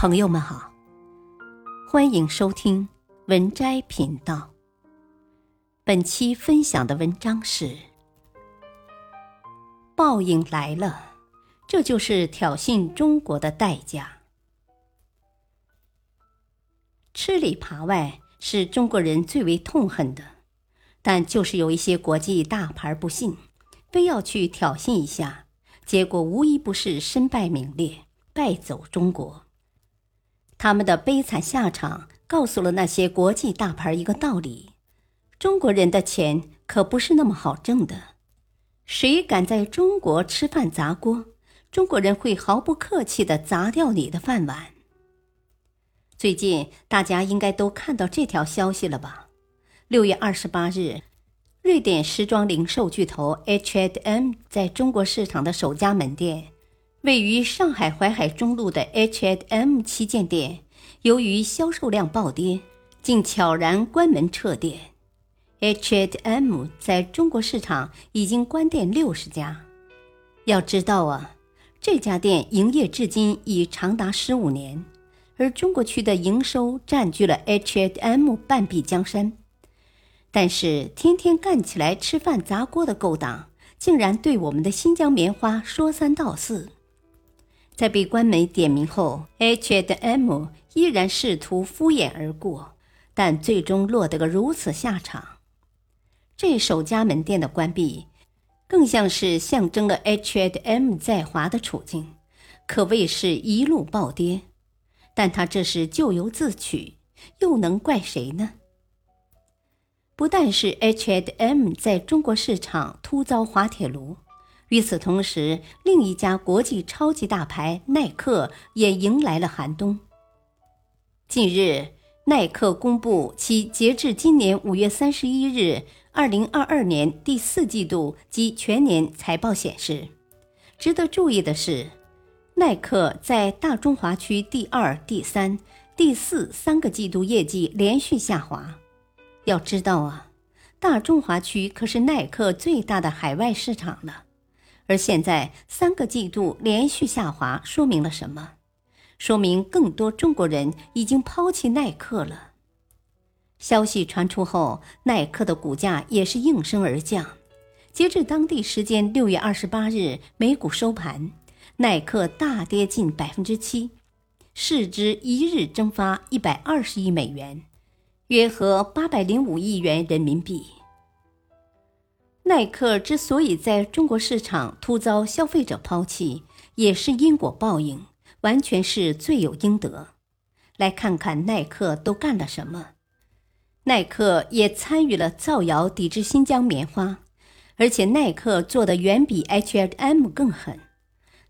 朋友们好，欢迎收听文摘频道。本期分享的文章是：报应来了，这就是挑衅中国的代价。吃里扒外是中国人最为痛恨的，但就是有一些国际大牌不信，非要去挑衅一下，结果无一不是身败名裂，败走中国。他们的悲惨下场告诉了那些国际大牌一个道理：中国人的钱可不是那么好挣的。谁敢在中国吃饭砸锅，中国人会毫不客气地砸掉你的饭碗。最近大家应该都看到这条消息了吧？六月二十八日，瑞典时装零售巨头 H&M 在中国市场的首家门店。位于上海淮海中路的 H&M 旗舰店，由于销售量暴跌，竟悄然关门撤店。H&M 在中国市场已经关店六十家。要知道啊，这家店营业至今已长达十五年，而中国区的营收占据了 H&M 半壁江山。但是，天天干起来吃饭砸锅的勾当，竟然对我们的新疆棉花说三道四。在被官媒点名后，H&M 依然试图敷衍而过，但最终落得个如此下场。这首家门店的关闭，更像是象征了 H&M 在华的处境，可谓是一路暴跌。但他这是咎由自取，又能怪谁呢？不但是 H&M 在中国市场突遭滑铁卢。与此同时，另一家国际超级大牌耐克也迎来了寒冬。近日，耐克公布其截至今年五月三十一日二零二二年第四季度及全年财报显示，值得注意的是，耐克在大中华区第二、第三、第四三个季度业绩连续下滑。要知道啊，大中华区可是耐克最大的海外市场了。而现在三个季度连续下滑，说明了什么？说明更多中国人已经抛弃耐克了。消息传出后，耐克的股价也是应声而降。截至当地时间六月二十八日美股收盘，耐克大跌近百分之七，市值一日蒸发一百二十亿美元，约合八百零五亿元人民币。耐克之所以在中国市场突遭消费者抛弃，也是因果报应，完全是罪有应得。来看看耐克都干了什么。耐克也参与了造谣抵制新疆棉花，而且耐克做的远比 H&M 更狠。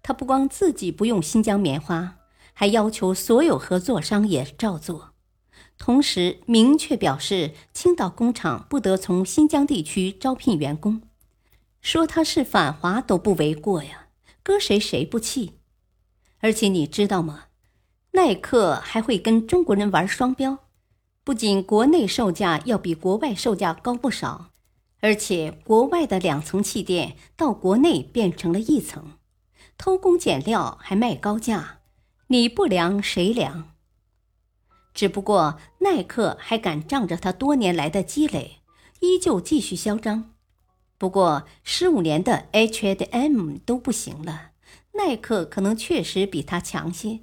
他不光自己不用新疆棉花，还要求所有合作商也照做。同时明确表示，青岛工厂不得从新疆地区招聘员工，说他是反华都不为过呀，搁谁谁不气？而且你知道吗？耐克还会跟中国人玩双标，不仅国内售价要比国外售价高不少，而且国外的两层气垫到国内变成了一层，偷工减料还卖高价，你不量谁量？只不过耐克还敢仗着他多年来的积累，依旧继续嚣张。不过十五年的 HDM 都不行了，耐克可能确实比他强些，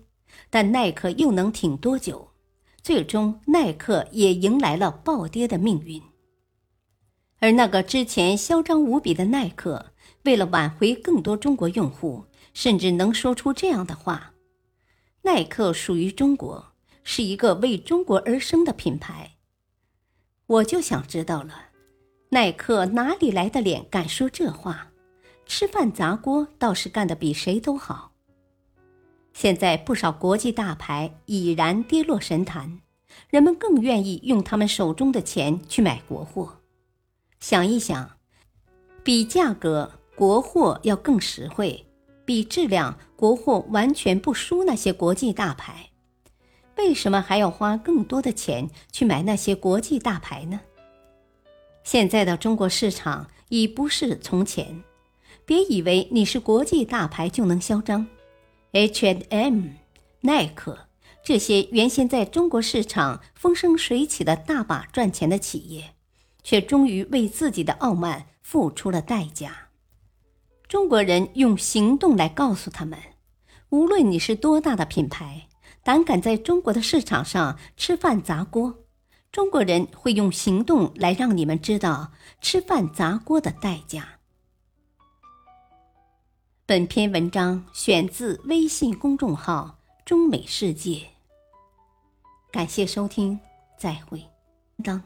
但耐克又能挺多久？最终耐克也迎来了暴跌的命运。而那个之前嚣张无比的耐克，为了挽回更多中国用户，甚至能说出这样的话：“耐克属于中国。”是一个为中国而生的品牌，我就想知道了，耐克哪里来的脸敢说这话？吃饭砸锅倒是干得比谁都好。现在不少国际大牌已然跌落神坛，人们更愿意用他们手中的钱去买国货。想一想，比价格国货要更实惠，比质量国货完全不输那些国际大牌。为什么还要花更多的钱去买那些国际大牌呢？现在的中国市场已不是从前，别以为你是国际大牌就能嚣张。H&M、耐克这些原先在中国市场风生水起的大把赚钱的企业，却终于为自己的傲慢付出了代价。中国人用行动来告诉他们：无论你是多大的品牌，胆敢在中国的市场上吃饭砸锅，中国人会用行动来让你们知道吃饭砸锅的代价。本篇文章选自微信公众号“中美世界”。感谢收听，再会，当。